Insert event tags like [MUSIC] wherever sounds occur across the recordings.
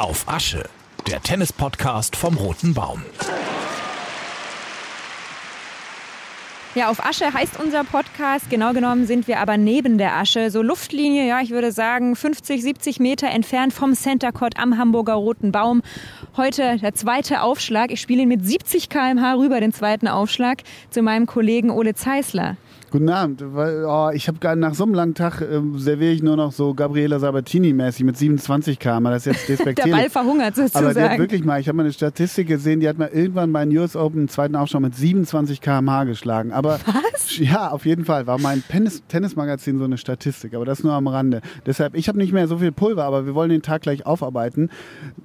Auf Asche, der Tennis-Podcast vom Roten Baum. Ja, auf Asche heißt unser Podcast. Genau genommen sind wir aber neben der Asche. So Luftlinie, ja, ich würde sagen 50, 70 Meter entfernt vom Center Court am Hamburger Roten Baum. Heute der zweite Aufschlag. Ich spiele ihn mit 70 km/h rüber, den zweiten Aufschlag, zu meinem Kollegen Ole Zeisler. Guten Abend. Oh, ich habe nach so einem langen Tag äh, serviere ich nur noch so Gabriela Sabatini-mäßig mit 27 km. Das ist jetzt [LAUGHS] despektierlich. Der Ball verhungert sozusagen. Aber die hat wirklich mal, ich habe mal eine Statistik gesehen, die hat mal irgendwann bei den US Open einen zweiten Aufschlag mit 27 km/h geschlagen. Aber Was? [LAUGHS] ja, auf jeden Fall war mein Tennis Tennismagazin so eine Statistik, aber das nur am Rande. Deshalb, ich habe nicht mehr so viel Pulver, aber wir wollen den Tag gleich aufarbeiten.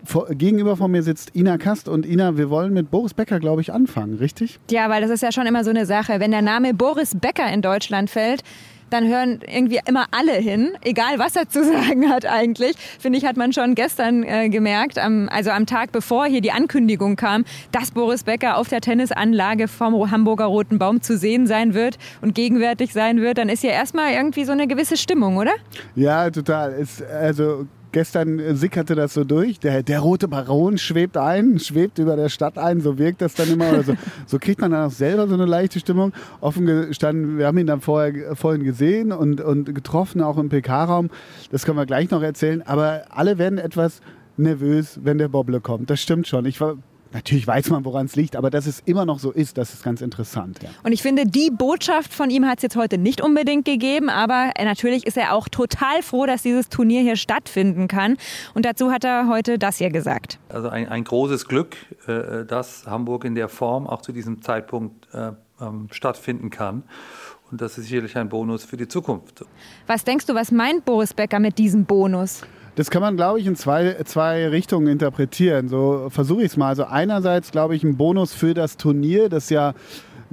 Vor, gegenüber von mir sitzt Ina Kast und Ina, wir wollen mit Boris Becker, glaube ich, anfangen, richtig? Ja, weil das ist ja schon immer so eine Sache. Wenn der Name Boris Becker in Deutschland fällt, dann hören irgendwie immer alle hin, egal was er zu [LAUGHS] sagen hat eigentlich. Finde ich, hat man schon gestern äh, gemerkt, am, also am Tag bevor hier die Ankündigung kam, dass Boris Becker auf der Tennisanlage vom Hamburger Roten Baum zu sehen sein wird und gegenwärtig sein wird, dann ist ja erstmal irgendwie so eine gewisse Stimmung, oder? Ja, total. Ist, also gestern sickerte das so durch. Der, der rote Baron schwebt ein, schwebt über der Stadt ein, so wirkt das dann immer. So, [LAUGHS] so kriegt man dann auch selber so eine leichte Stimmung. Offen gestanden, wir haben ihn dann vorher, vorhin gesehen und, und getroffen, auch im PK-Raum. Das können wir gleich noch erzählen. Aber alle werden etwas nervös, wenn der Bobble kommt. Das stimmt schon. Ich war Natürlich weiß man, woran es liegt, aber dass es immer noch so ist, das ist ganz interessant. Ja. Und ich finde, die Botschaft von ihm hat es jetzt heute nicht unbedingt gegeben, aber natürlich ist er auch total froh, dass dieses Turnier hier stattfinden kann. Und dazu hat er heute das hier gesagt. Also ein, ein großes Glück, äh, dass Hamburg in der Form auch zu diesem Zeitpunkt äh, ähm, stattfinden kann. Und das ist sicherlich ein Bonus für die Zukunft. Was denkst du, was meint Boris Becker mit diesem Bonus? Das kann man, glaube ich, in zwei, zwei Richtungen interpretieren. So versuche ich es mal. Also einerseits, glaube ich, ein Bonus für das Turnier, das ja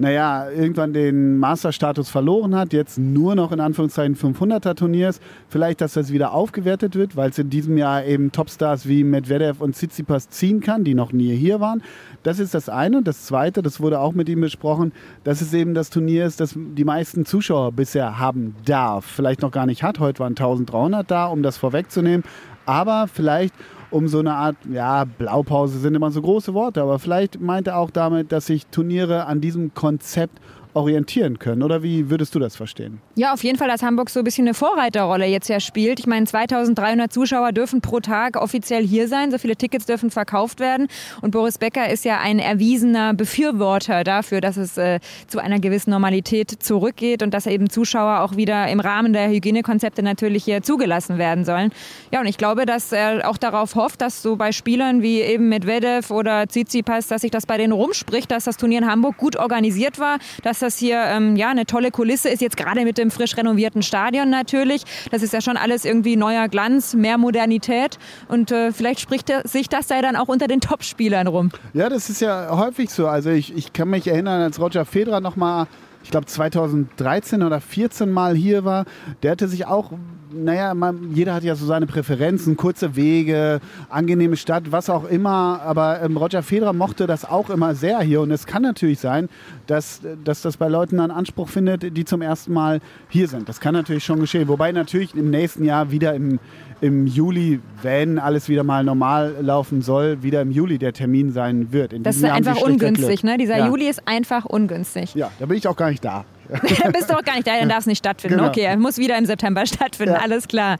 naja, irgendwann den Masterstatus verloren hat, jetzt nur noch in Anführungszeichen 500er Turniers. Vielleicht, dass das wieder aufgewertet wird, weil es in diesem Jahr eben Topstars wie Medvedev und Tsitsipas ziehen kann, die noch nie hier waren. Das ist das eine. Und das zweite, das wurde auch mit ihm besprochen, dass es eben das Turnier ist, das die meisten Zuschauer bisher haben darf. Vielleicht noch gar nicht hat. Heute waren 1300 da, um das vorwegzunehmen. Aber vielleicht um so eine Art, ja, Blaupause sind immer so große Worte, aber vielleicht meint er auch damit, dass sich Turniere an diesem Konzept orientieren können. Oder wie würdest du das verstehen? Ja, auf jeden Fall, dass Hamburg so ein bisschen eine Vorreiterrolle jetzt ja spielt. Ich meine, 2300 Zuschauer dürfen pro Tag offiziell hier sein. So viele Tickets dürfen verkauft werden. Und Boris Becker ist ja ein erwiesener Befürworter dafür, dass es äh, zu einer gewissen Normalität zurückgeht und dass eben Zuschauer auch wieder im Rahmen der Hygienekonzepte natürlich hier zugelassen werden sollen. Ja, und ich glaube, dass er auch darauf hofft, dass so bei Spielern wie eben Medvedev oder Tsitsipas, dass sich das bei denen rumspricht, dass das Turnier in Hamburg gut organisiert war, dass das hier ähm, ja eine tolle Kulisse ist, jetzt gerade mit dem frisch renovierten Stadion natürlich. Das ist ja schon alles irgendwie neuer Glanz, mehr Modernität und äh, vielleicht spricht sich das ja dann auch unter den Topspielern rum. Ja, das ist ja häufig so. Also ich, ich kann mich erinnern, als Roger Federer noch mal ich glaube 2013 oder 14 Mal hier war, der hatte sich auch, naja, man, jeder hat ja so seine Präferenzen, kurze Wege, angenehme Stadt, was auch immer, aber ähm, Roger Federer mochte das auch immer sehr hier und es kann natürlich sein, dass, dass das bei Leuten einen Anspruch findet, die zum ersten Mal hier sind. Das kann natürlich schon geschehen, wobei natürlich im nächsten Jahr wieder im, im Juli, wenn alles wieder mal normal laufen soll, wieder im Juli der Termin sein wird. In das ist einfach ungünstig, ne? Dieser ja. Juli ist einfach ungünstig. Ja, da bin ich auch gar nicht da. [LAUGHS] Bist du auch gar nicht da, dann darf es nicht stattfinden. Genau. Okay, muss wieder im September [LAUGHS] stattfinden, ja. alles klar.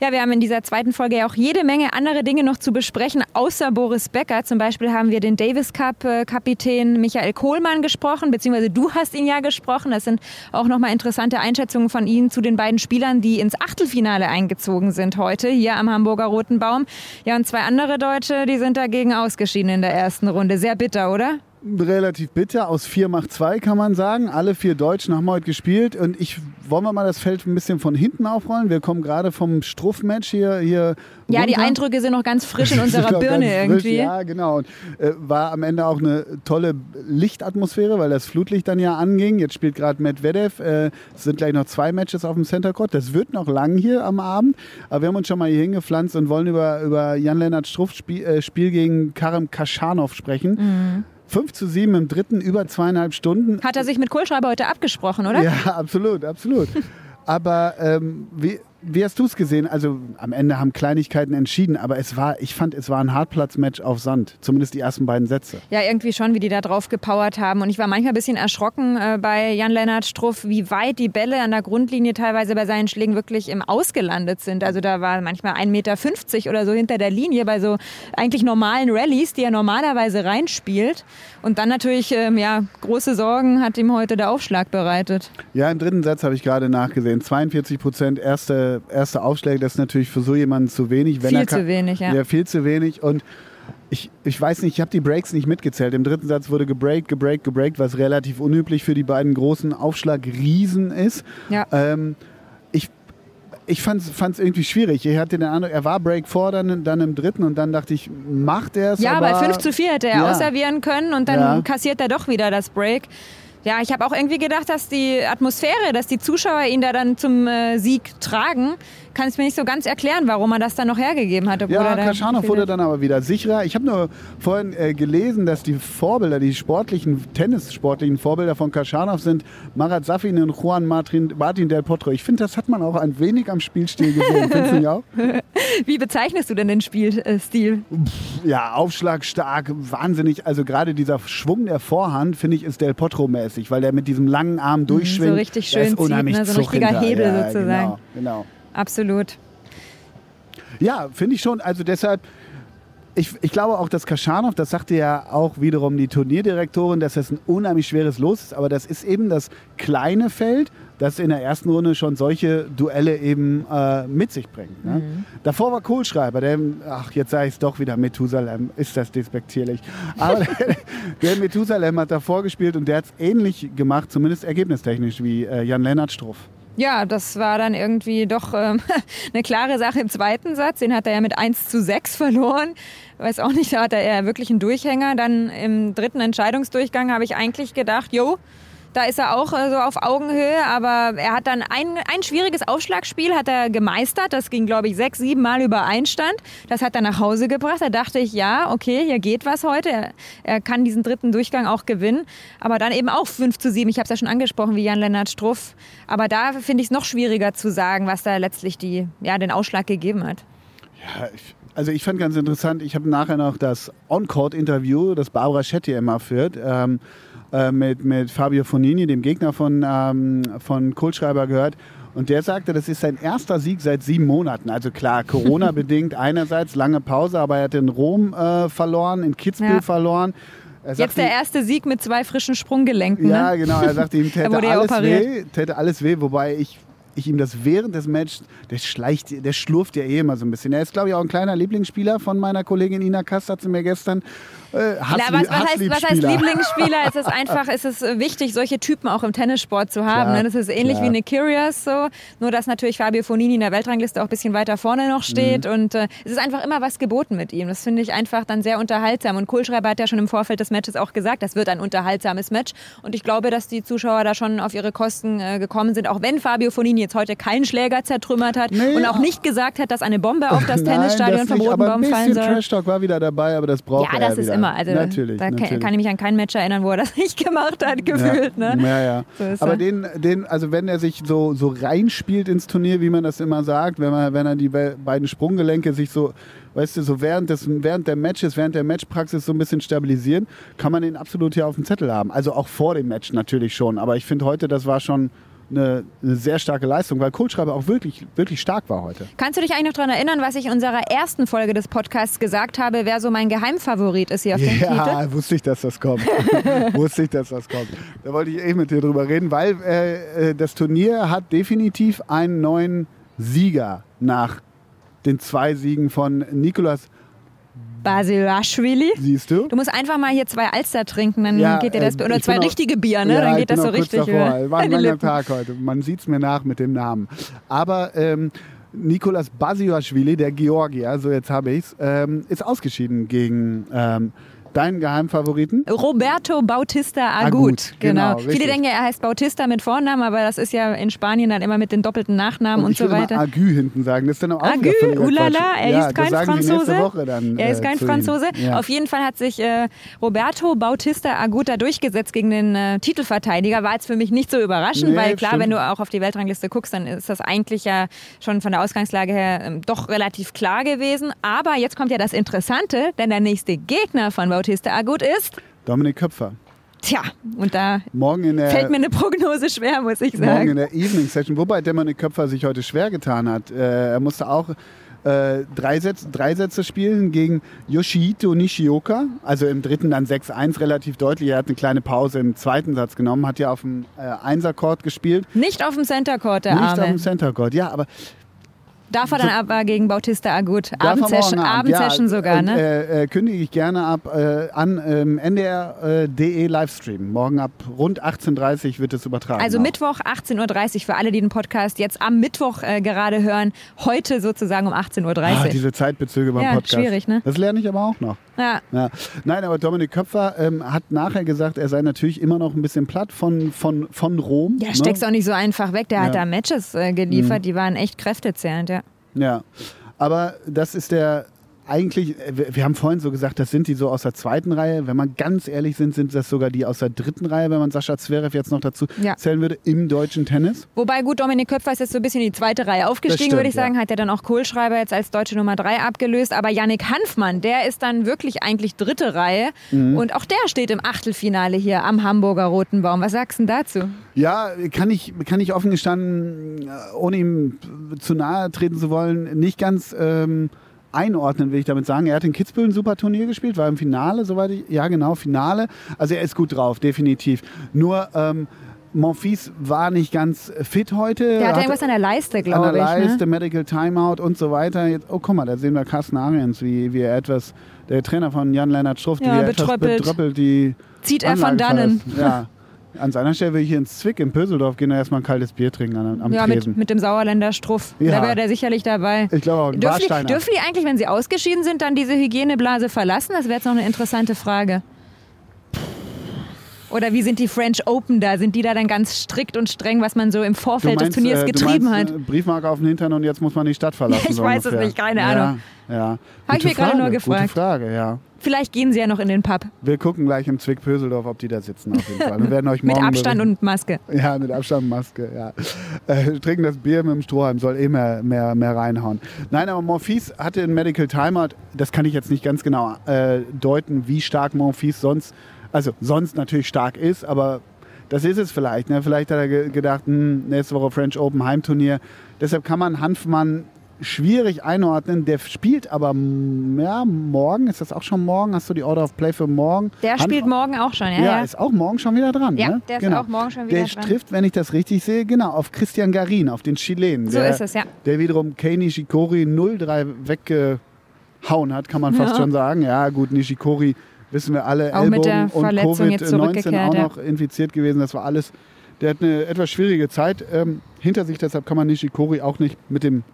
Ja, wir haben in dieser zweiten Folge ja auch jede Menge andere Dinge noch zu besprechen, außer Boris Becker. Zum Beispiel haben wir den Davis Cup-Kapitän Michael Kohlmann gesprochen, beziehungsweise du hast ihn ja gesprochen. Das sind auch nochmal interessante Einschätzungen von Ihnen zu den beiden Spielern, die ins Achtelfinale eingezogen sind heute hier am Hamburger Roten Baum. Ja, und zwei andere Deutsche, die sind dagegen ausgeschieden in der ersten Runde. Sehr bitter, oder? Relativ bitter. Aus vier macht zwei, kann man sagen. Alle vier Deutschen haben heute gespielt. Und ich wollen wir mal das Feld ein bisschen von hinten aufrollen. Wir kommen gerade vom Struff-Match hier, hier. Ja, runter. die Eindrücke sind noch ganz frisch in [LAUGHS] unserer Birne irgendwie. Ja, genau. Und äh, war am Ende auch eine tolle Lichtatmosphäre, weil das Flutlicht dann ja anging. Jetzt spielt gerade Medvedev. Äh, es sind gleich noch zwei Matches auf dem Center Court. Das wird noch lang hier am Abend. Aber wir haben uns schon mal hier hingepflanzt und wollen über, über Jan-Lennart Struff Spiel, äh, Spiel gegen Karim Kaschanov sprechen. Mhm. 5 zu 7 im dritten, über zweieinhalb Stunden. Hat er sich mit Kohlschreiber heute abgesprochen, oder? Ja, [LAUGHS] absolut, absolut. Aber ähm, wie, wie hast du es gesehen? Also am Ende haben Kleinigkeiten entschieden, aber es war, ich fand, es war ein Hartplatzmatch auf Sand. Zumindest die ersten beiden Sätze. Ja, irgendwie schon, wie die da drauf gepowert haben. Und ich war manchmal ein bisschen erschrocken äh, bei Jan-Lennart Struff, wie weit die Bälle an der Grundlinie teilweise bei seinen Schlägen wirklich im Ausgelandet sind. Also da war manchmal 1,50 Meter oder so hinter der Linie bei so eigentlich normalen Rallyes, die er normalerweise reinspielt. Und dann natürlich, ähm, ja, große Sorgen hat ihm heute der Aufschlag bereitet. Ja, im dritten Satz habe ich gerade nachgesehen. 42 Prozent erste, erste Aufschläge, das ist natürlich für so jemanden zu wenig. Wenn viel zu wenig, ja. Ja, viel zu wenig. Und ich, ich weiß nicht, ich habe die Breaks nicht mitgezählt. Im dritten Satz wurde gebreakt, gebreakt, gebreakt, was relativ unüblich für die beiden großen Aufschlagriesen ist. Ja. Ähm, ich ich fand es irgendwie schwierig. Ich hatte den Eindruck, er war Break vor, dann, dann im dritten und dann dachte ich, macht er es? Ja, aber bei 5 zu 4 hätte er ja. ausservieren können und dann Ja. kassiert er doch wieder das Break. Ja, ich habe auch irgendwie gedacht, dass die Atmosphäre, dass die Zuschauer ihn da dann zum äh, Sieg tragen, kann es mir nicht so ganz erklären, warum er das dann noch hergegeben hat. Ja, viel- wurde dann aber wieder sicherer. Ich habe nur vorhin äh, gelesen, dass die Vorbilder, die sportlichen, tennissportlichen Vorbilder von Kaschanov sind Marat Safin und Juan Martin, Martin Del Potro. Ich finde, das hat man auch ein wenig am Spielstil gesehen. Findest du nicht auch? [LAUGHS] Wie bezeichnest du denn den Spielstil? Ja, aufschlagstark, wahnsinnig. Also gerade dieser Schwung der Vorhand, finde ich, ist Del Potro-mäßig, weil der mit diesem langen Arm durchschwingt. Mhm, so richtig Da ist schön zieht, unheimlich ne? So ein richtiger hinter. Hebel ja, sozusagen. Genau, genau. Absolut. Ja, finde ich schon. Also deshalb, ich, ich glaube auch, dass Kaschanov, das sagte ja auch wiederum die Turnierdirektorin, dass das ein unheimlich schweres Los ist. Aber das ist eben das kleine Feld, das in der ersten Runde schon solche Duelle eben äh, mit sich bringt. Ne? Davor war Kohlschreiber, der, ach, jetzt sage ich es doch wieder, Methusalem, ist das despektierlich. Aber [LAUGHS] der, der Methusalem hat davor gespielt und der hat es ähnlich gemacht, zumindest ergebnistechnisch, wie äh, Jan-Lennart Struff. Ja, das war dann irgendwie doch ähm, [LAUGHS] eine klare Sache im zweiten Satz. Den hat er ja mit 1 zu 6 verloren. Weiß auch nicht, da hat er eher wirklich einen Durchhänger. Dann im dritten Entscheidungsdurchgang habe ich eigentlich gedacht, jo, da ist er auch äh, so auf Augenhöhe, aber er hat dann ein, ein schwieriges Aufschlagspiel hat er gemeistert. Das ging, glaube ich, sechs, sieben Mal über Einstand. Das hat er nach Hause gebracht. Da dachte ich, ja, okay, hier geht was heute. Er, er kann diesen dritten Durchgang auch gewinnen. Aber dann eben auch 5 zu 7. Ich habe es ja schon angesprochen, wie Jan-Lennart Struff. Aber da finde ich es noch schwieriger zu sagen, was da letztlich die, ja, den Ausschlag gegeben hat. Ja, ich, also ich fand ganz interessant, ich habe nachher noch das On-Court-Interview, das Barbara Schetti immer führt, ähm, äh, mit, mit Fabio Fonini, dem Gegner von, ähm, von Kohlschreiber gehört. Und der sagte, das ist sein erster Sieg seit sieben Monaten. Also klar, [LAUGHS] Corona-bedingt einerseits, lange Pause, aber er hat in Rom äh, verloren, in Kitzbühel Ja. verloren. Er Jetzt der erste Sieg mit zwei frischen Sprunggelenken. ja, ne? genau. Er sagte, ihm [LAUGHS] täte alles weh, täte alles weh, wobei ich, ich ihm das während des Matches, der schleicht, der schlurft ja eh immer so ein bisschen. Er ist, glaube ich, auch ein kleiner Lieblingsspieler von meiner Kollegin Ina Kast, hat sie mir gestern. Äh, Na, was, was, heißt, was heißt. Lieblingsspieler? [LAUGHS] es ist einfach, es ist äh, wichtig, solche Typen auch im Tennissport zu haben. Klar, ne? Das ist ähnlich klar. wie eine Curious so. Nur, dass natürlich Fabio Fonini in der Weltrangliste auch ein bisschen weiter vorne noch steht. Mhm. Und äh, es ist einfach immer was geboten mit ihm. Das finde ich einfach dann sehr unterhaltsam. Und Kohlschreiber hat ja schon im Vorfeld des Matches auch gesagt, das wird ein unterhaltsames Match. Und ich glaube, dass die Zuschauer da schon auf ihre Kosten äh, gekommen sind. Auch wenn Fabio Fonini jetzt heute keinen Schläger zertrümmert hat Nee, und auch nicht gesagt hat, dass eine Bombe auf das [LAUGHS] Tennisstadion vom Roten Baum fallen soll. Trash Talk war wieder dabei, aber das braucht Ja, er das ist wieder. immer. Also natürlich, da kann, natürlich. kann ich mich an kein Match erinnern, wo er [LAUGHS] das nicht gemacht hat, gefühlt. Ja, Ne? ja, ja. So Aber er. den, den, also wenn er sich so, so reinspielt ins Turnier, wie man das immer sagt, wenn, man, wenn er die be- beiden Sprunggelenke sich so, weißt du, so während, des, während der Matches, während der Matchpraxis so ein bisschen stabilisieren, kann man den absolut hier auf dem Zettel haben. Also auch vor dem Match natürlich schon. Aber ich finde heute, das war schon eine, eine sehr starke Leistung, weil Kohlschreiber auch wirklich, wirklich stark war heute. Kannst du dich eigentlich noch daran erinnern, was ich in unserer ersten Folge des Podcasts gesagt habe, wer so mein Geheimfavorit ist hier auf dem Titel? Ja, [LAUGHS] wusste ich, dass das kommt. [LAUGHS] wusste ich, dass das kommt. Da wollte ich eh mit dir drüber reden, weil äh, äh, das Turnier hat definitiv einen neuen Sieger nach den zwei Siegen von Nikolas, Basilashvili. siehst du? Du musst einfach mal hier zwei Alster trinken, dann Ja, geht dir das. äh, Oder zwei richtige Bier, ne? Ja, dann geht das so richtig. Davor. über War ein langer. Tag heute. Man sieht es mir nach mit dem Namen. Aber ähm, Nikolas Basiashvili, der Georgier, so jetzt habe ich es, ähm, ist ausgeschieden gegen, ähm, Deinen Geheimfavoriten? Roberto Bautista Agut. Agut, genau, Viele denken ja, er heißt Bautista mit Vornamen, aber das ist ja in Spanien dann immer mit den doppelten Nachnamen und, ich so weiter. Agü hinten sagen. Das ist dann auch Agü, ulala, er ja, ist kein Franzose. dann, er ist äh, kein. Franzose. Ja. Auf jeden Fall hat sich äh, Roberto Bautista Agut da durchgesetzt gegen den äh, Titelverteidiger. War jetzt für mich nicht so überraschend, Nee, weil klar, stimmt. wenn du auch auf die Weltrangliste guckst, dann ist das eigentlich ja schon von der Ausgangslage her ähm, doch relativ klar gewesen. Aber jetzt kommt ja das Interessante, denn der nächste Gegner von Bautista Agut ist, Dominik Köpfer. tja, und da Morgen in der, fällt mir eine Prognose schwer, muss ich morgen in sagen. der Evening Session, wobei Dominik Köpfer sich heute schwer getan hat. Äh, er musste auch äh, drei, Sätze, drei Sätze spielen gegen Yoshihito Nishioka. Also im dritten dann 6-1 relativ deutlich. Er hat eine kleine Pause im zweiten Satz genommen, hat ja auf dem äh, Einsercourt gespielt. Nicht auf dem Center Court, der Nicht auf Arme. dem Center Court, ja, aber Darf er dann aber gegen Bautista Agut. Abendsession, Abendsession ja, sogar, ne? Äh, äh, kündige ich gerne ab äh, an ähm, NDR.de Livestream. Morgen ab rund 18.30 Uhr wird es übertragen. Also auch. Mittwoch 18.30 Uhr für alle, die den Podcast jetzt am Mittwoch äh, gerade hören. Heute sozusagen um 18.30 Uhr. Ah, diese Zeitbezüge beim Ja, Podcast. schwierig, ne? Das lerne ich aber auch noch. ja. Ja. Nein, aber Dominik Köpfer ähm, hat nachher gesagt, er sei natürlich immer noch ein bisschen platt von, von, von Rom. ja, steckst ne? auch nicht so einfach weg. Der hat Ja. da Matches äh, geliefert, die waren echt kräftezehrend, ja. Ja, aber das ist der eigentlich, äh, wir, haben vorhin so gesagt, das sind die so aus der zweiten Reihe. Wenn man ganz ehrlich sind, sind das sogar die aus der dritten Reihe, wenn man Sascha Zverev jetzt noch dazu Ja. zählen würde, im deutschen Tennis. Wobei gut, Dominik Köpfer ist jetzt so ein bisschen in die zweite Reihe aufgestiegen, stimmt, würde ich sagen. ja. Hat er dann auch Kohlschreiber jetzt als deutsche Nummer drei abgelöst. Aber Yannick Hanfmann, der ist dann wirklich eigentlich dritte Reihe. Mhm. Und auch der steht im Achtelfinale hier am Hamburger Roten Baum. Was sagst du denn dazu? Ja, kann ich, kann ich offen gestanden, äh, ohne ihm zu nahe treten zu wollen, nicht ganz ähm, einordnen, will ich damit sagen. Er hat in Kitzbühel ein super Turnier gespielt, war im Finale, soweit ich, ja genau, Finale. Also er ist gut drauf, definitiv. Nur ähm, Monfils war nicht ganz fit heute. Der hat Hatte- irgendwas an der Leiste, an glaube der ich. Leiste, Ne? Medical Timeout und so weiter. Jetzt, oh, guck mal, da sehen wir Carsten Ariens, wie, wie er etwas, der Trainer von Jan-Lennart Struft, Ja, wie er etwas betröppelt. betröppelt die Zieht er von dannen. Ja. [LAUGHS] An seiner Stelle will ich hier ins Zwick in Pöseldorf gehen und erstmal ein kaltes Bier trinken am, am Ja, mit, mit dem Sauerländer Struff. Ja. Da wäre der sicherlich dabei. ich glaube auch ein Dürfen die, dürfen die eigentlich, wenn sie ausgeschieden sind, dann diese Hygieneblase verlassen? Das wäre jetzt noch eine interessante Frage. Oder wie sind die French Open da? Sind die da dann ganz strikt und streng, was man so im Vorfeld meinst, des Turniers äh, getrieben meinst, hat? äh, Briefmarke auf den Hintern und jetzt muss man die Stadt verlassen. [LAUGHS] Ich so weiß es ungefähr. nicht, keine ja, Ahnung. Ja. Hab ich Gute mir gerade nur gefragt. Gute Frage, ja. Vielleicht gehen sie ja noch in den Pub. Wir gucken gleich im Zwick Pöseldorf, ob die da sitzen auf jeden Fall. Wir werden euch [LAUGHS] Mit morgen Abstand berichten. und Maske. Ja, mit Abstand, Maske, ja. Äh, trinken das Bier mit dem Strohhalm, soll eh mehr, mehr, mehr reinhauen. Nein, aber Monfils hatte ein Medical Timeout. Das kann ich jetzt nicht ganz genau äh, deuten, wie stark Monfils sonst, also sonst natürlich stark ist, aber das ist es vielleicht. Ne? Vielleicht hat er ge gedacht, hm, nächste Woche French Open Heimturnier. Deshalb kann man Hanfmann schwierig einordnen. Der spielt aber ja, morgen, ist das auch schon morgen? Hast du die Order of Play für morgen? Der spielt morgen auch schon, ja. ja, ist auch morgen schon wieder dran. Ja, ne? der ist genau. auch morgen schon wieder der dran. trifft, wenn ich das richtig sehe, genau, auf Christian Garin, auf den Chilenen. So der, ist es, ja. Der wiederum Kei Nishikori 0-3 weggehauen hat, kann man fast Ja. [LAUGHS] schon sagen. Ja, gut, Nishikori wissen wir alle, Auch Ellbogen mit der und Verletzung jetzt Covid-19 zurückgekehrt, auch noch infiziert gewesen. Das war alles. Der hat eine etwas schwierige Zeit ähm, hinter sich, deshalb kann man Nishikori auch nicht mit dem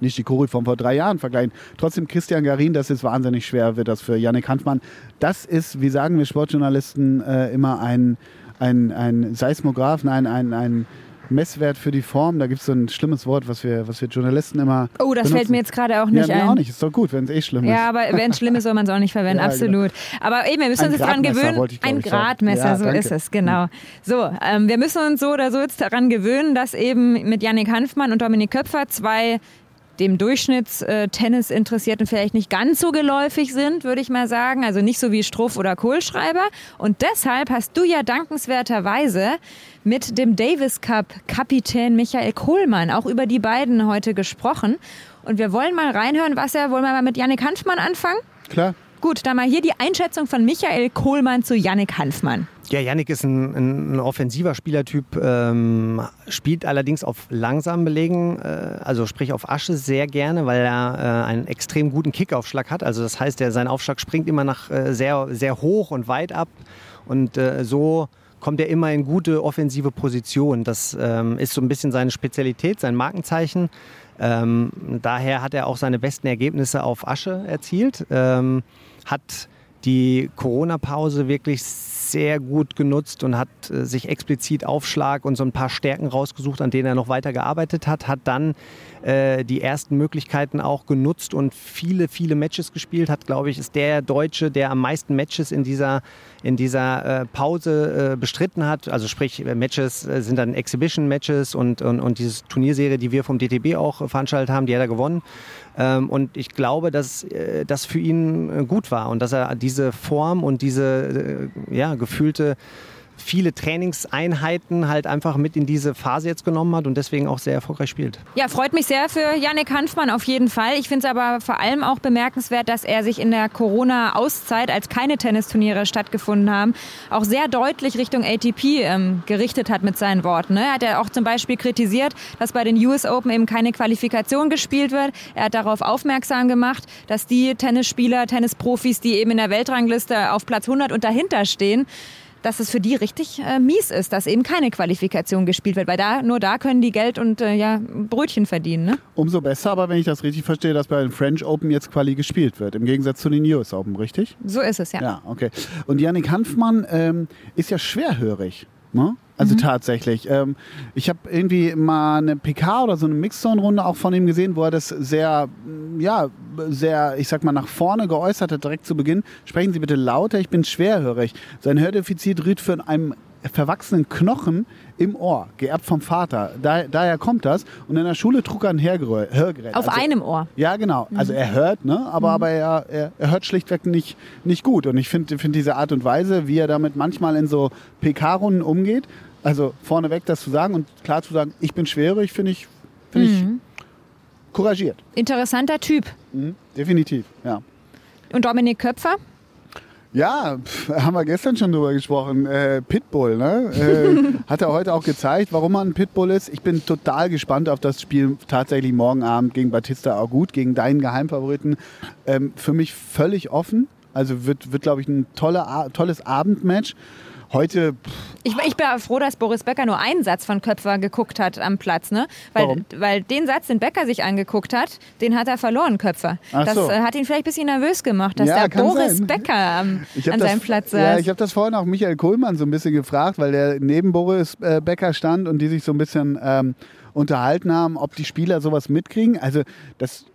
Nishikori von vor drei Jahren vergleichen. Trotzdem Christian Garin, das ist wahnsinnig schwer, wird das für Yannick Hanfmann. Das ist, wie sagen wir Sportjournalisten, äh, immer ein, ein, ein Seismograph, nein, ein, ein Messwert für die Form. Da gibt es so ein schlimmes Wort, was wir, was wir Journalisten immer. Oh, das benutzen. fällt mir jetzt gerade auch nicht ja, ein. auch nicht. Ist doch gut, wenn es eh schlimm ist. Ja, aber wenn es schlimm ist, soll man es auch nicht verwenden, [LAUGHS] Ja, genau. absolut. Aber eben, wir müssen Ein uns jetzt daran gewöhnen. ich, Ein. Gradmesser, Ja, so danke. ist es, genau. So, ähm, wir müssen uns so oder so jetzt daran gewöhnen, dass eben mit Yannick Hanfmann und Dominik Köpfer zwei dem Durchschnittstennis Interessierten vielleicht nicht ganz so geläufig sind, würde ich mal sagen. Also nicht so wie Struff oder Kohlschreiber. Und deshalb hast du ja dankenswerterweise mit dem Davis Cup Kapitän Michael Kohlmann auch über die beiden heute gesprochen. Und wir wollen mal reinhören, was er, wollen wir mal mit Yannick Hanfmann anfangen? Klar. Gut, dann mal hier die Einschätzung von Michael Kohlmann zu Yannick Hanfmann. Ja, Yannick ist ein, ein, ein offensiver Spielertyp, ähm, spielt allerdings auf langsamen Belegen, äh, also sprich auf Asche sehr gerne, weil er äh, einen extrem guten Kickaufschlag hat. Also das heißt, er, sein Aufschlag springt immer nach äh, sehr, sehr hoch und weit ab und äh, so kommt er immer in gute offensive Position. Das ähm, ist so ein bisschen seine Spezialität, sein Markenzeichen. Ähm, daher hat er auch seine besten Ergebnisse auf Asche erzielt. Ähm, hat die Corona-Pause wirklich sehr gut genutzt und hat äh, sich explizit Aufschlag und so ein paar Stärken rausgesucht, an denen er noch weiter gearbeitet hat, hat dann äh, die ersten Möglichkeiten auch genutzt und viele, viele Matches gespielt. Hat, glaube ich, ist der Deutsche, der am meisten Matches in dieser, in dieser äh, Pause äh, bestritten hat. Also sprich, äh, Matches äh, sind dann Exhibition-Matches und, und, und diese Turnierserie, die wir vom DTB auch veranstaltet haben, die hat er gewonnen. Ähm, und ich glaube, dass das für ihn gut war und dass er diese Form und diese ja, gefühlte viele Trainingseinheiten halt einfach mit in diese Phase jetzt genommen hat und deswegen auch sehr erfolgreich spielt. Ja, freut mich sehr für Yannick Hanfmann auf jeden Fall. Ich finde es aber vor allem auch bemerkenswert, dass er sich in der Corona-Auszeit, als keine Tennisturniere stattgefunden haben, auch sehr deutlich Richtung ATP ähm, gerichtet hat mit seinen Worten. Ne? Er hat ja auch zum Beispiel kritisiert, dass bei den US Open eben keine Qualifikation gespielt wird. Er hat darauf aufmerksam gemacht, dass die Tennisspieler, Tennisprofis, die eben in der Weltrangliste auf Platz 100 und dahinter stehen, dass es für die richtig äh, mies ist, dass eben keine Qualifikation gespielt wird, weil da nur da können die Geld und äh, ja, Brötchen verdienen. Ne? Umso besser, aber wenn ich das richtig verstehe, dass bei den French Open jetzt Quali gespielt wird, im Gegensatz zu den US Open, richtig? So ist es, ja. Ja, okay. Und Yannick Hanfmann ähm, ist ja schwerhörig. Ne? Also mhm. tatsächlich. Ähm, ich habe irgendwie mal eine PK oder so eine Mixzone-Runde auch von ihm gesehen, wo er das sehr, ja, sehr, ich sag mal, nach vorne geäußert hat, direkt zu Beginn. Sprechen Sie bitte lauter, ich bin schwerhörig. Sein Hördefizit rührt von einem verwachsenen Knochen im Ohr, geerbt vom Vater. Da, daher kommt das. Und in der Schule trug er ein Hörgerät. Auf also, einem Ohr? Ja, genau. Mhm. Also er hört, ne? aber, mhm. aber er, er, er, hört schlichtweg nicht, nicht gut. Und ich finde find diese Art und Weise, wie er damit manchmal in so PK-Runden umgeht, also vorneweg das zu sagen und klar zu sagen, ich bin schwierig, finde ich, find mhm. ich couragiert. Interessanter Typ. Mhm, definitiv, ja. Und Dominik Köpfer? Ja, pf, [LAUGHS] haben wir gestern schon drüber gesprochen. Äh, Pitbull, ne? Äh, [LAUGHS] hat er heute auch gezeigt, warum er ein Pitbull ist. Ich bin total gespannt auf das Spiel tatsächlich morgen Abend gegen Batista Agut, gegen deinen Geheimfavoriten. Ähm, für mich völlig offen. Also wird, wird glaube ich, ein tolle, tolles Abendmatch. Heute. Ich, ich, bin froh, dass Boris Becker nur einen Satz von Köpfer geguckt hat am Platz, ne? Weil, Warum? weil den Satz, den Becker sich angeguckt hat, den hat er verloren, Köpfer. Ach das so. äh, hat ihn vielleicht ein bisschen nervös gemacht, dass ja, der Boris sein. Becker am, [LAUGHS] an das, seinem Platz saß. Ja, ich habe das vorhin auch Michael Kohlmann so ein bisschen gefragt, weil der neben Boris äh, Becker stand und die sich so ein bisschen ähm, unterhalten haben, ob die Spieler sowas mitkriegen. Also das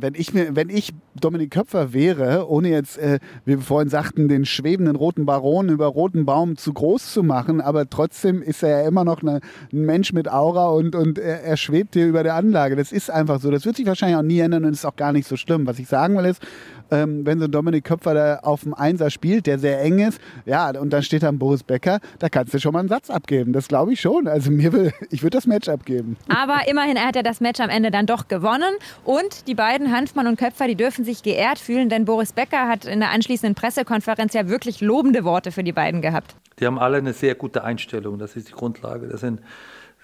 wenn ich mir, wenn ich Dominik Köpfer wäre, ohne jetzt, äh, wie wir vorhin sagten, den schwebenden roten Baron über roten Baum zu groß zu machen, aber trotzdem ist er ja immer noch eine, ein Mensch mit Aura und, und er, er, schwebt hier über der Anlage. Das ist einfach so. Das wird sich wahrscheinlich auch nie ändern und ist auch gar nicht so schlimm. Was ich sagen will ist, ähm, wenn so ein Dominik Köpfer da auf dem Einser spielt, der sehr eng ist, ja, und dann steht da ein Boris Becker, da kannst du schon mal einen Satz abgeben. Das glaube ich schon. Also mir will, [LAUGHS] ich würde das Match abgeben. Aber immerhin, er hat ja das Match am Ende dann doch gewonnen. Und die beiden, Hanfmann und Köpfer, die dürfen sich geehrt fühlen, denn Boris Becker hat in der anschließenden Pressekonferenz ja wirklich lobende Worte für die beiden gehabt. Die haben alle eine sehr gute Einstellung. Das ist die Grundlage. Das sind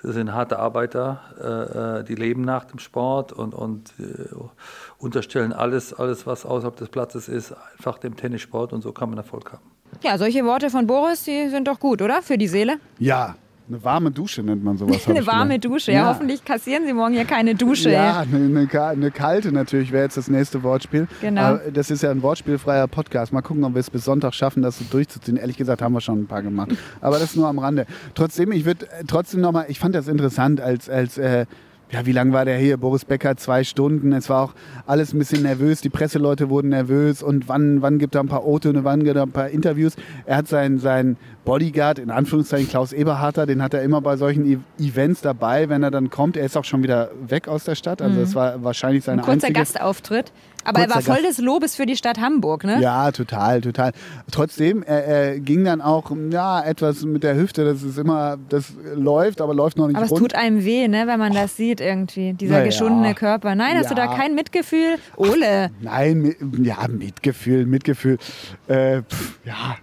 das sind harte Arbeiter, äh, äh, die leben nach dem Sport und, und äh, unterstellen alles, alles, was außerhalb des Platzes ist, einfach dem Tennissport und so kann man Erfolg haben. Ja, solche Worte von Boris, die sind doch gut, oder? Für die Seele? Ja, eine warme Dusche nennt man sowas. eine warme Dusche, ja. ja. Hoffentlich kassieren Sie morgen ja keine Dusche. Ja, eine, eine, eine kalte natürlich wäre jetzt das nächste Wortspiel. Genau. Aber das ist ja ein wortspielfreier Podcast. Mal gucken, ob wir es bis Sonntag schaffen, das so durchzuziehen. Ehrlich gesagt haben wir schon ein paar gemacht. Aber das nur am Rande. Trotzdem, ich würde äh, trotzdem nochmal, ich fand das interessant, als, als äh, ja, wie lange war der hier? Boris Becker, zwei Stunden. Es war auch alles ein bisschen nervös. Die Presseleute wurden nervös. Und wann, wann gibt er ein paar O-Töne, wann gibt er ein paar Interviews? Er hat seinen, seinen Bodyguard, in Anführungszeichen Klaus Eberharter, den hat er immer bei solchen e Events dabei, wenn er dann kommt. Er ist auch schon wieder weg aus der Stadt. Also, mhm. das war wahrscheinlich seine ein kurzer einzige... Gastauftritt. Aber er war voll des Lobes für die Stadt Hamburg, ne? Ja, total, total. Trotzdem, er, er, ging dann auch ja, etwas mit der Hüfte, das ist immer, das läuft, aber läuft noch nicht Aber rund. es tut einem weh, ne, wenn man das sieht irgendwie, dieser naja. geschundene Körper. Nein, hast ja. du da kein Mitgefühl? Ole. Nein, ja, Mitgefühl, Mitgefühl. Äh, pff, ja,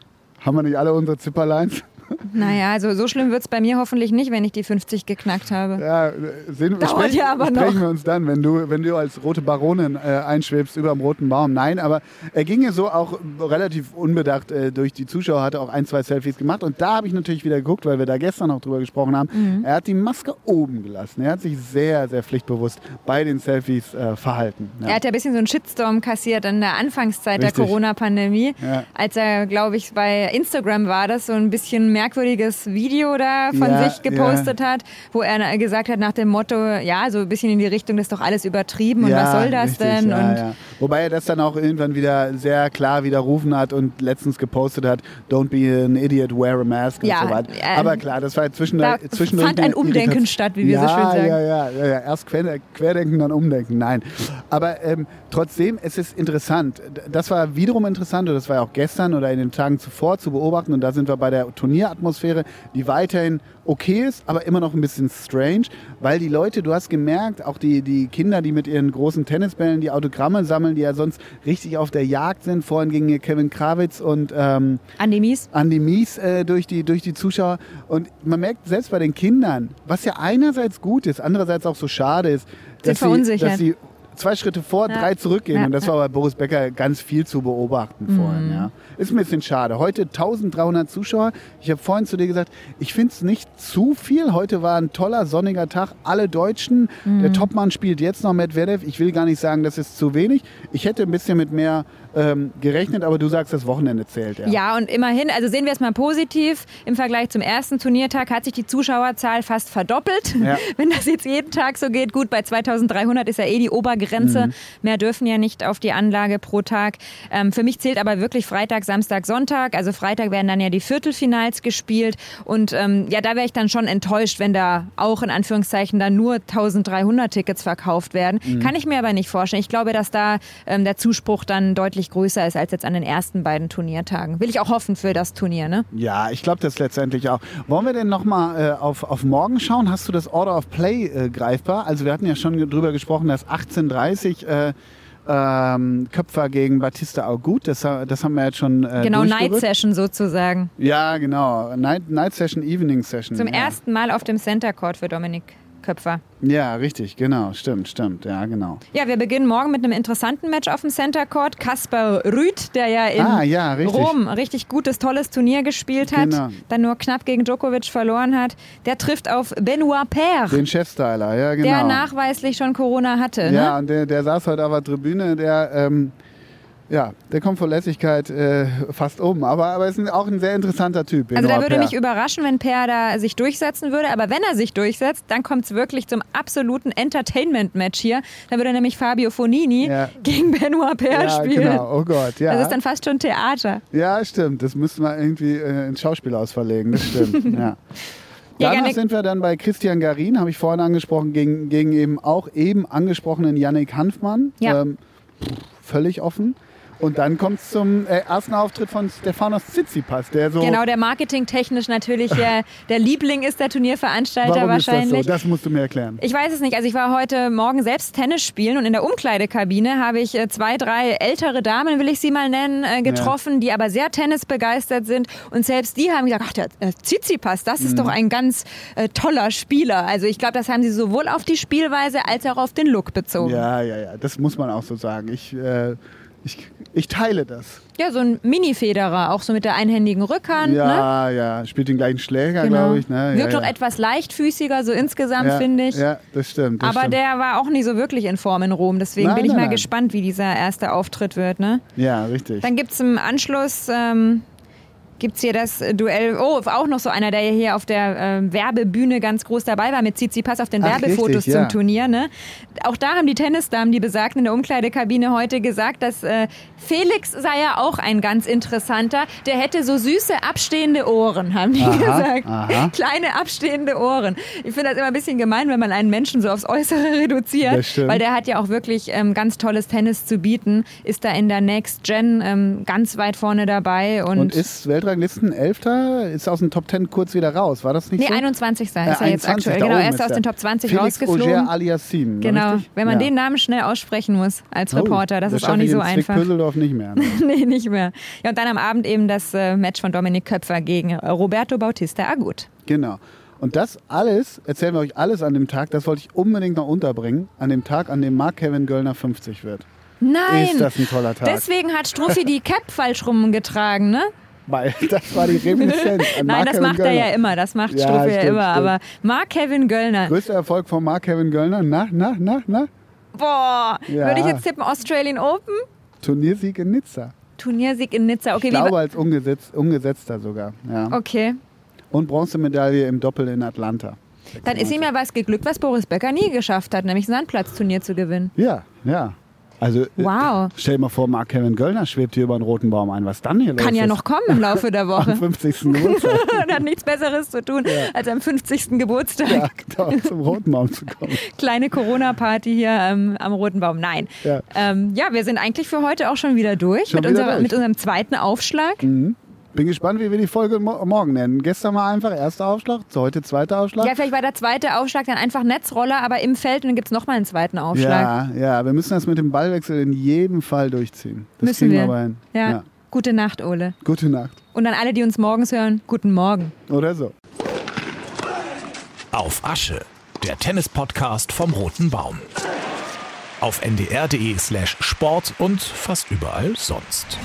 haben wir nicht alle unsere Zipperleins? Naja, also so schlimm wird es bei mir hoffentlich nicht, wenn ich die 50 geknackt habe. Ja, sehen, Dauert sprechen, ja aber sprechen noch. wir uns dann, wenn du, wenn du als rote Baronin äh, einschwebst über dem roten Baum. Nein, aber er ging ja so auch relativ unbedacht äh, durch die Zuschauer, hatte auch ein, zwei Selfies gemacht. Und da habe ich natürlich wieder geguckt, weil wir da gestern noch drüber gesprochen haben. Mhm. Er hat die Maske oben gelassen. Er hat sich sehr, sehr pflichtbewusst bei den Selfies äh, verhalten. Ja. Er hat ja ein bisschen so einen Shitstorm kassiert in der Anfangszeit Richtig. der Corona-Pandemie, Ja. als er, glaube ich, bei Instagram war das, so ein bisschen merkwürdiges Video da von Ja, sich gepostet hat, wo er gesagt hat nach dem Motto, ja, so ein bisschen in die Richtung, das ist doch alles übertrieben und Ja, was soll das richtig, denn? Ja, und ja. Wobei er das dann auch irgendwann wieder sehr klar widerrufen hat und letztens gepostet hat, don't be an idiot, wear a mask Ja, und so weiter. ähm, Aber klar, das war zwischen da zwischendurch fand ein Umdenken statt, wie wir ja, so schön sagen. Ja, ja, ja, ja. Erst quer, querdenken, dann umdenken. Nein. Aber ähm, trotzdem, es ist interessant. Das war wiederum interessant, und das war ja auch gestern oder in den Tagen zuvor zu beobachten. Und da sind wir bei der Turnieratmosphäre, die weiterhin okay ist, aber immer noch ein bisschen strange, weil die Leute, du hast gemerkt, auch die, die Kinder, die mit ihren großen Tennisbällen die Autogramme sammeln, die ja sonst richtig auf der Jagd sind. Vorhin gingen hier Kevin Krawitz und ähm, Andi Mies. Andi Mies äh, durch, die, durch die Zuschauer. Und man merkt selbst bei den Kindern, was ja einerseits gut ist, andererseits auch so schade ist, dass sie, dass sie zwei Schritte vor, Ja. drei zurückgehen. Ja, Und das war bei Boris Becker ganz viel zu beobachten vorhin. Ja. Ist ein bisschen schade. Heute 1300 Zuschauer. Ich habe vorhin zu dir gesagt, ich finde es nicht zu viel. Heute war ein toller sonniger Tag. Alle Deutschen. Der Topmann spielt jetzt noch Medvedev. Ich will gar nicht sagen, das ist zu wenig. Ich hätte ein bisschen mit mehr ähm, gerechnet, aber du sagst, das Wochenende zählt. Ja. Ja, und immerhin, also sehen wir es mal positiv, im Vergleich zum ersten Turniertag hat sich die Zuschauerzahl fast verdoppelt. Ja. [LAUGHS] Wenn das jetzt jeden Tag so geht, gut, bei 2300 ist ja eh die Obergrenze. Mhm. Mehr dürfen ja nicht auf die Anlage pro Tag. Ähm, für mich zählt aber wirklich Freitag, Samstag, Sonntag. Also Freitag werden dann ja die Viertelfinals gespielt. Und ähm, ja, da wäre ich dann schon enttäuscht, wenn da auch in Anführungszeichen dann nur 1300 Tickets verkauft werden. Mhm. Kann ich mir aber nicht vorstellen. Ich glaube, dass da ähm, der Zuspruch dann deutlich größer ist als jetzt an den ersten beiden Turniertagen. Will ich auch hoffen für das Turnier, ne? Ja, ich glaube das letztendlich auch. Wollen wir denn nochmal äh, auf, auf morgen schauen? Hast du das Order of Play äh, greifbar? Also wir hatten ja schon drüber gesprochen, dass 18.30 äh, ähm, Köpfer gegen Batista Agut, das, das haben wir jetzt schon äh, Genau, Night. Session sozusagen. Ja, genau. Night, Night Session, Evening Session. Zum ja. ersten Mal auf dem Center Court für Dominik Köpfer. Ja, richtig, genau. Stimmt, stimmt. Ja, genau. Ja, wir beginnen morgen mit einem interessanten Match auf dem Center Court. Kaspar Rüth, der ja in Ah, ja, richtig. Rom richtig gutes, tolles Turnier gespielt hat, Genau. dann nur knapp gegen Djokovic verloren hat. Der trifft auf Benoit Paire, Den Chefstyler, ja, genau. der nachweislich schon Corona hatte. Ne? Ja, und der, der saß heute auf der Tribüne, der, ähm, ja, der kommt vor Lässigkeit äh, fast oben. Aber, aber ist ein, auch ein sehr interessanter Typ. Also da würde Paire. mich überraschen, wenn Per da sich durchsetzen würde. Aber wenn er sich durchsetzt, dann kommt es wirklich zum absoluten Entertainment-Match hier. Da würde nämlich Fabio Fonini Ja. gegen Benoit Paire Ja, spielen. genau. Oh Gott, ja. Das ist dann fast schon Theater. Ja, stimmt. Das müssten wir irgendwie äh, ins Schauspielhaus verlegen. Das stimmt. [LAUGHS] ja. Danach sind wir dann bei Christian Garin, habe ich vorhin angesprochen, gegen, gegen eben auch eben angesprochenen Yannick Hanfmann. Ja. Ähm, völlig offen. Und dann kommt es zum äh, ersten Auftritt von Stefanos Tsitsipas, der so. Genau, der marketingtechnisch natürlich äh, [LAUGHS] der Liebling ist der Turnierveranstalter warum wahrscheinlich. ist das so? Das musst du mir erklären. Ich weiß es nicht. Also ich war heute Morgen selbst Tennis spielen und in der Umkleidekabine habe ich äh, zwei, drei ältere Damen, will ich sie mal nennen, getroffen, die aber sehr tennisbegeistert sind. Und selbst die haben gesagt, ach, der Tsitsipas, das Mhm. ist doch ein ganz äh, toller Spieler. Also ich glaube, das haben sie sowohl auf die Spielweise als auch auf den Look bezogen. Ja, ja, ja. Das muss man auch so sagen. Ich, äh, ich, ich teile das. Ja, so ein Mini-Federer, auch so mit der einhändigen Rückhand. Ne? Ja, ja. Spielt den gleichen Schläger, Genau. glaube ich. Ne? Wirkt ja, doch ja. etwas leichtfüßiger, so insgesamt, ja, finde ich. Ja, das stimmt. Das Aber stimmt. der war auch nicht so wirklich in Form in Rom. Deswegen Nein, bin ich nein, mal nein. gespannt, wie dieser erste Auftritt wird. Ne? Ja, richtig. Dann gibt es im Anschluss. Ähm, Gibt es hier das Duell? Oh, auch noch so einer, der hier auf der ähm, Werbebühne ganz groß dabei war mit Tsitsipas auf den Ach, Werbefotos richtig, zum ja. Turnier. Ne? Auch da haben die Tennisdamen, die besagten in der Umkleidekabine heute gesagt, dass äh, Felix sei ja auch ein ganz interessanter. Der hätte so süße abstehende Ohren, haben die Aha, gesagt. aha. Kleine abstehende Ohren. Ich finde das immer ein bisschen gemein, wenn man einen Menschen so aufs Äußere [LAUGHS] reduziert, weil der hat ja auch wirklich ähm, ganz tolles Tennis zu bieten, ist da in der Next Gen ähm, ganz weit vorne dabei und, Und ist Weltranglisten Elfter, ist aus den Top 10 kurz wieder raus. War das nicht Nee, so? 21. ist Äh, er jetzt 21, aktuell. Genau, er ist aus den Top 20 Felix rausgeflogen. Auger Aliassim. Genau, richtig? wenn man Ja. den Namen schnell aussprechen muss als Oh, Reporter, das das ist auch nicht ich so in einfach. Zwickpöseldorf nicht mehr. [LAUGHS] Ne? nee, nicht mehr. Ja, und dann am Abend eben das äh, Match von Dominik Köpfer gegen äh, Roberto Bautista Agut. Genau. Und das alles, erzählen wir euch alles an dem Tag, das wollte ich unbedingt noch unterbringen, an dem Tag, an dem Mark Kevin Göllner 50 wird. Nein! Ist das ein toller Tag. Deswegen hat Struffi die Cap falsch rumgetragen, ne? Weil [LAUGHS] das war die Reminiszenz an [LAUGHS] Nein, Mark das Kevin macht Göllner. er ja immer. Das macht Ja, Struffi ja immer. Aber Mark Kevin Göllner. Größter Erfolg von Mark Kevin Göllner, na, na, na, na? Boah, Ja. würde ich jetzt tippen, Australian Open? Turniersieg in Nizza. Turniersieg in Nizza. Okay, ich glaube als umgesetzt, umgesetzter sogar. Ja. Okay. Und Bronzemedaille im Doppel in Atlanta. Dann ist ihm ja was geglückt, was Boris Becker nie geschafft hat, nämlich ein Sandplatzturnier zu gewinnen. Ja, ja. Also, äh, Wow. stell dir mal vor, Mark Kevin Göllner schwebt hier über einen roten Baum ein. Was dann hier los Kann ja ist? noch kommen im Laufe der [LAUGHS] Am Woche. 50. [LAUGHS] Geburtstag. Und hat nichts Besseres zu tun, als am 50. Geburtstag. ja, genau, zum roten Baum zu kommen. [LAUGHS] Kleine Corona-Party hier ähm, am Roten Baum. Nein. Ja. Ähm, ja, wir sind eigentlich für heute auch schon wieder durch, Schon mit, wieder unserer, durch. mit unserem zweiten Aufschlag. Bin gespannt, wie wir die Folge mo morgen nennen. Gestern mal einfach erster Aufschlag, heute zweiter Aufschlag. Ja, vielleicht war der zweite Aufschlag dann einfach Netzroller, aber im Feld und dann gibt es nochmal einen zweiten Aufschlag. ja, ja, wir müssen das mit dem Ballwechsel in jedem Fall durchziehen. Das Müssen kriegen wir. aber hin. Ja. Gute Nacht, Ole. Gute Nacht. Und an alle, die uns morgens hören, guten Morgen. Oder so. Auf Asche, der Tennis-Podcast vom Roten Baum. Auf ndr.de slash Sport und fast überall sonst.